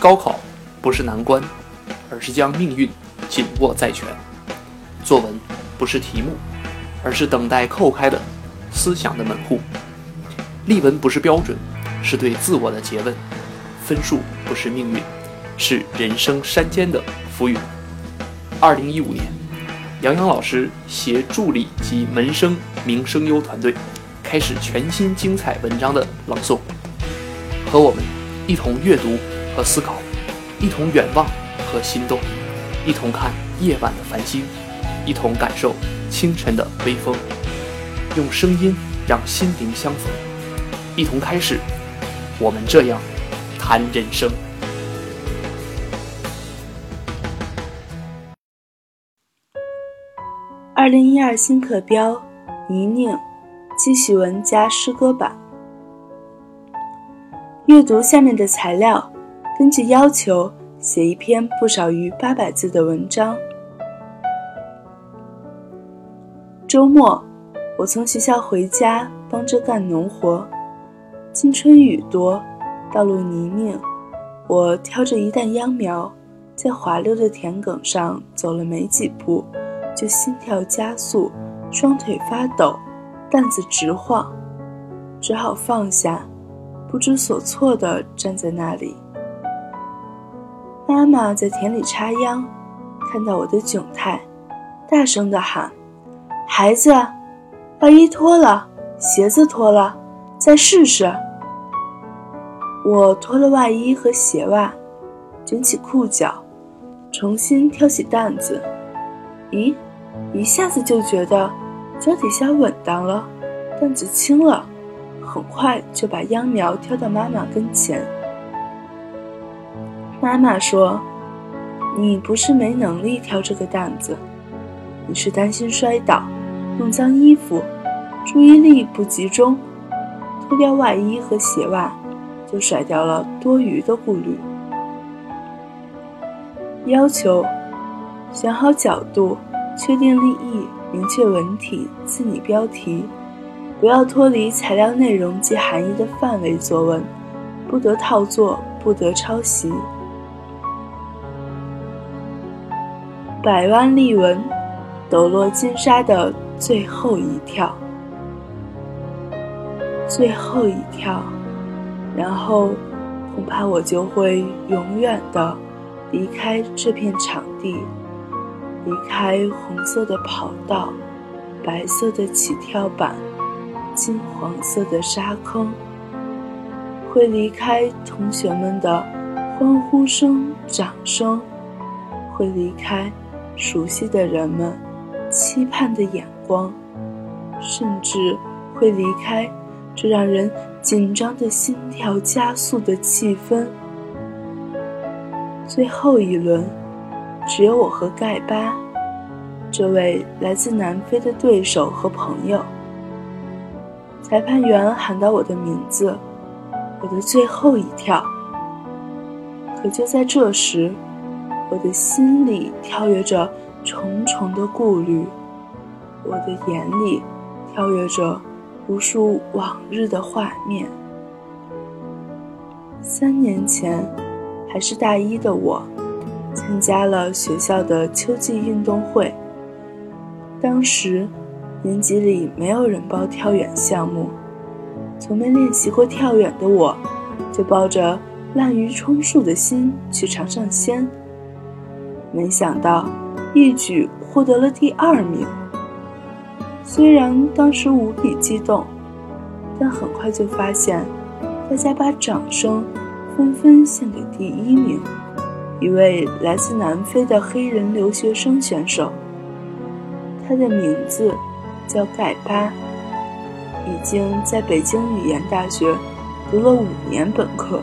高考不是难关，而是将命运紧握在拳；作文不是题目，而是等待叩开的思想的门户；例文不是标准，是对自我的诘问；分数不是命运，是人生山间的浮云。二零一五年，杨洋老师携助理及门生名声优团队，开始全新精彩文章的朗诵，和我们一同阅读和思考，一同远望和心动，一同看夜晚的繁星，一同感受清晨的微风，用声音让心灵相逢，一同开始我们这样谈人生。二零一二新课标：泥泞，记叙文加诗歌版。阅读下面的材料，根据要求写一篇不少于八百字的文章。周末，我从学校回家，帮着干农活。今春雨多，道路泥泞，我挑着一担秧苗，在滑溜的田埂上走了没几步。就心跳加速，双腿发抖，担子直晃，只好放下，不知所措地站在那里。妈妈在田里插秧，看到我的窘态，大声地喊：“孩子，外衣脱了，鞋子脱了，再试试。”我脱了外衣和鞋袜，卷起裤脚，重新挑起担子。咦？一下子就觉得脚底下稳当了，担子轻了，很快就把秧苗挑到妈妈跟前。妈妈说：“你不是没能力挑这个担子，你是担心摔倒，弄脏衣服，注意力不集中，脱掉外衣和鞋袜，就甩掉了多余的顾虑。”要求：选好角度。确定立意，明确文体，自拟标题，不要脱离材料内容及含义的范围作文，不得套作，不得抄袭。百万例文，抖落金沙的最后一跳，最后一跳，然后恐怕我就会永远的离开这片场地。离开红色的跑道，白色的起跳板，金黄色的沙坑，会离开同学们的欢呼声、掌声，会离开熟悉的人们期盼的眼光，甚至会离开这让人紧张的心跳加速的气氛。最后一轮。只有我和盖巴，这位来自南非的对手和朋友。裁判员喊到我的名字，我的最后一跳。可就在这时，我的心里跳跃着重重的顾虑，我的眼里跳跃着无数往日的画面。三年前，还是大一的我。参加了学校的秋季运动会。当时，年级里没有人报跳远项目，从没练习过跳远的我，就抱着滥竽充数的心去尝尝鲜。没想到，一举获得了第二名。虽然当时无比激动，但很快就发现，大家把掌声纷纷献给第一名。一位来自南非的黑人留学生选手，他的名字叫盖巴，已经在北京语言大学读了五年本科，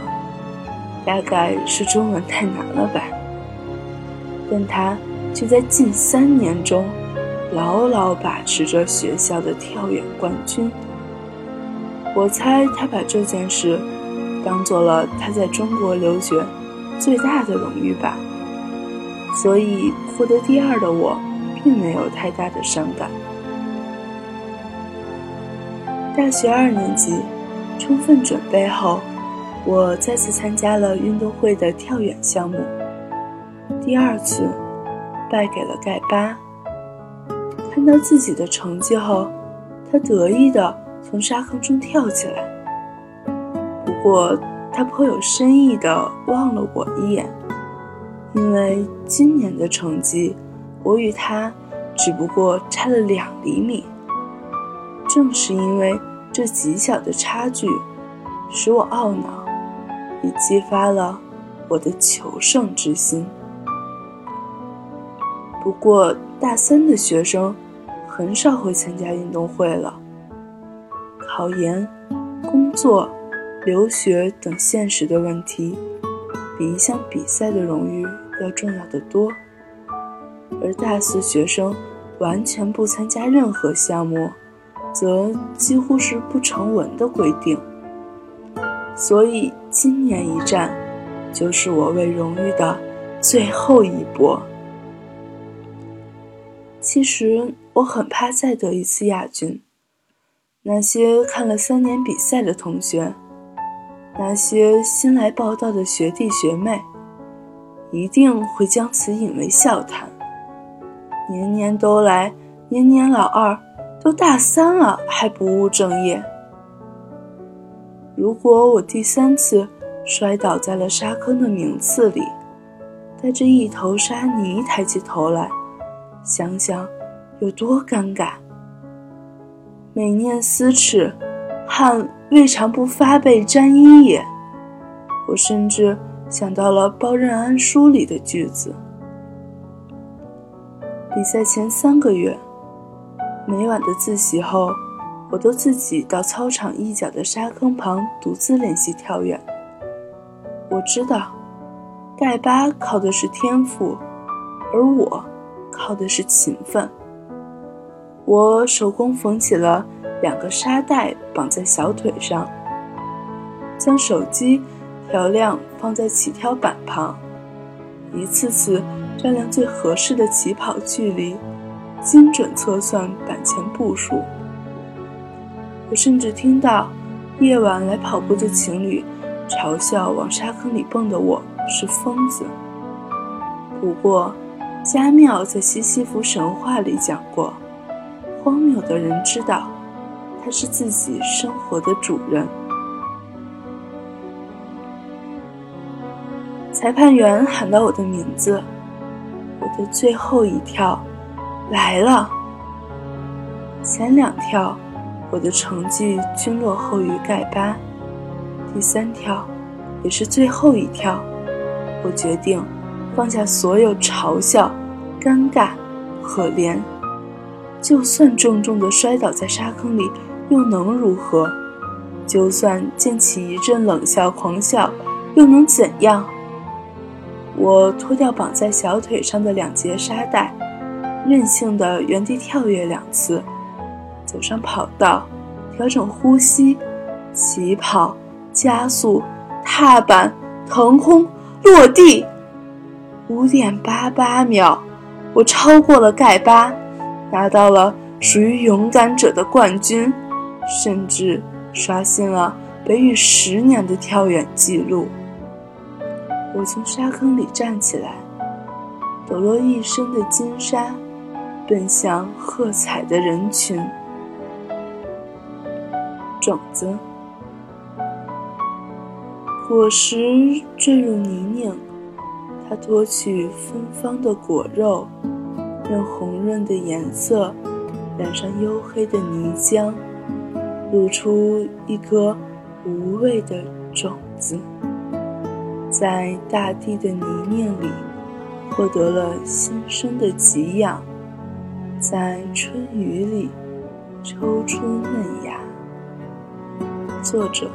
大概是中文太难了吧。但他却在近三年中牢牢把持着学校的跳远冠军。我猜他把这件事当做了他在中国留学。最大的荣誉吧，所以获得第二的我，并没有太大的伤感。大学二年级，充分准备后，我再次参加了运动会的跳远项目，第二次败给了盖巴。看到自己的成绩后，他得意地从沙坑中跳起来。不过，他颇有深意地望了我一眼，因为今年的成绩，我与他只不过差了两厘米。正是因为这极小的差距，使我懊恼。也激发了我的求胜之心。不过，大三的学生很少会参加运动会了。考研、工作、留学等现实的问题，比一项比赛的荣誉要重要的多。而大四学生完全不参加任何项目，则几乎是不成文的规定。所以，今年一战，就是我为荣誉的最后一搏。其实，我很怕再得一次亚军。那些看了三年比赛的同学，那些新来报道的学弟学妹，一定会将此引为笑谈。年年都来，年年老二，都大三了还不务正业。如果我第三次摔倒在了沙坑的名次里，带着一头沙泥抬起头来，想想有多尴尬。每念思耻，汗未尝不发被沾衣也。我甚至想到了《包任安书》里的句子。比赛前三个月，每晚的自习后。我都自己到操场一角的沙坑旁独自练习跳远。我知道，盖巴靠的是天赋，而我靠的是勤奋。我手工缝起了两个沙袋，绑在小腿上，将手机调亮放在起跳板旁，一次次丈量最合适的起跑距离，精准测算板前步数。我甚至听到夜晚来跑步的情侣嘲笑往沙坑里蹦的我是疯子。不过，加缪在西西弗神话里讲过，荒谬的人知道他是自己生活的主人。裁判员喊到我的名字，我的最后一跳来了，前两跳。我的成绩均落后于盖巴。第三跳，也是最后一跳，我决定放下所有嘲笑、尴尬、可怜。就算重重的摔倒在沙坑里，又能如何？就算溅起一阵冷笑、狂笑，又能怎样？我脱掉绑在小腿上的两节沙袋，任性的原地跳跃两次。走上跑道，调整呼吸，起跑、加速、踏板、腾空、落地，五点八八秒，我超过了盖巴，拿到了属于勇敢者的冠军，甚至刷新了北语十年的跳远记录。我从沙坑里站起来，抖落一身的金沙，奔向喝彩的人群。种子，果实坠入泥泞，它脱去芬芳的果肉，用红润的颜色染上黝黑的泥浆，露出一颗无味的种子，在大地的泥泞里获得了新生的给养，在春雨里抽出嫩芽。作者：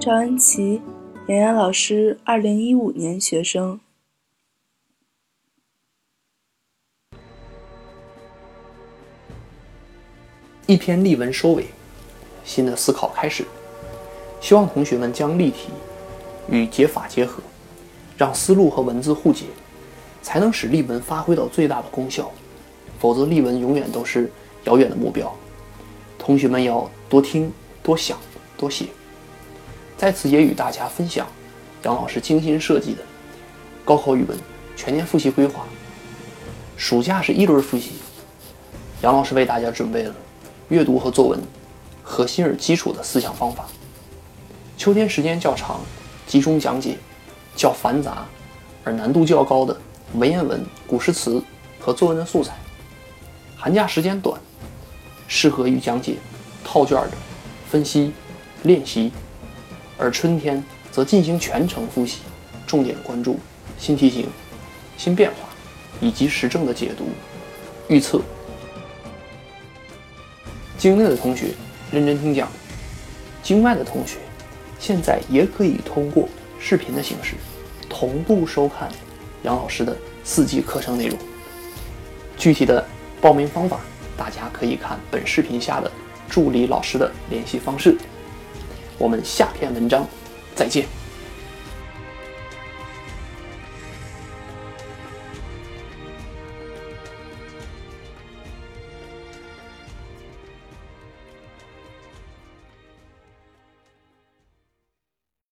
赵安琪，杨洋老师，二零一五年学生。一篇例文收尾，新的思考开始。希望同学们将例题与解法结合，让思路和文字互解，才能使例文发挥到最大的功效。否则，例文永远都是遥远的目标。同学们要多听、多想、多写。在此也与大家分享杨老师精心设计的高考语文全年复习规划。暑假是一轮复习，杨老师为大家准备了阅读和作文核心而基础的思想方法。秋天时间较长，集中讲解较繁杂而难度较高的文言文、古诗词和作文的素材。寒假时间短，适合于讲解套卷的分析练习，而春天则进行全程复习，重点关注新题型、新变化以及时政的解读、预测。境内的同学认真听讲，境外的同学现在也可以通过视频的形式同步收看杨老师的四季课程内容。具体的。报名方法，大家可以看本视频下的助理老师的联系方式。我们下篇文章再见。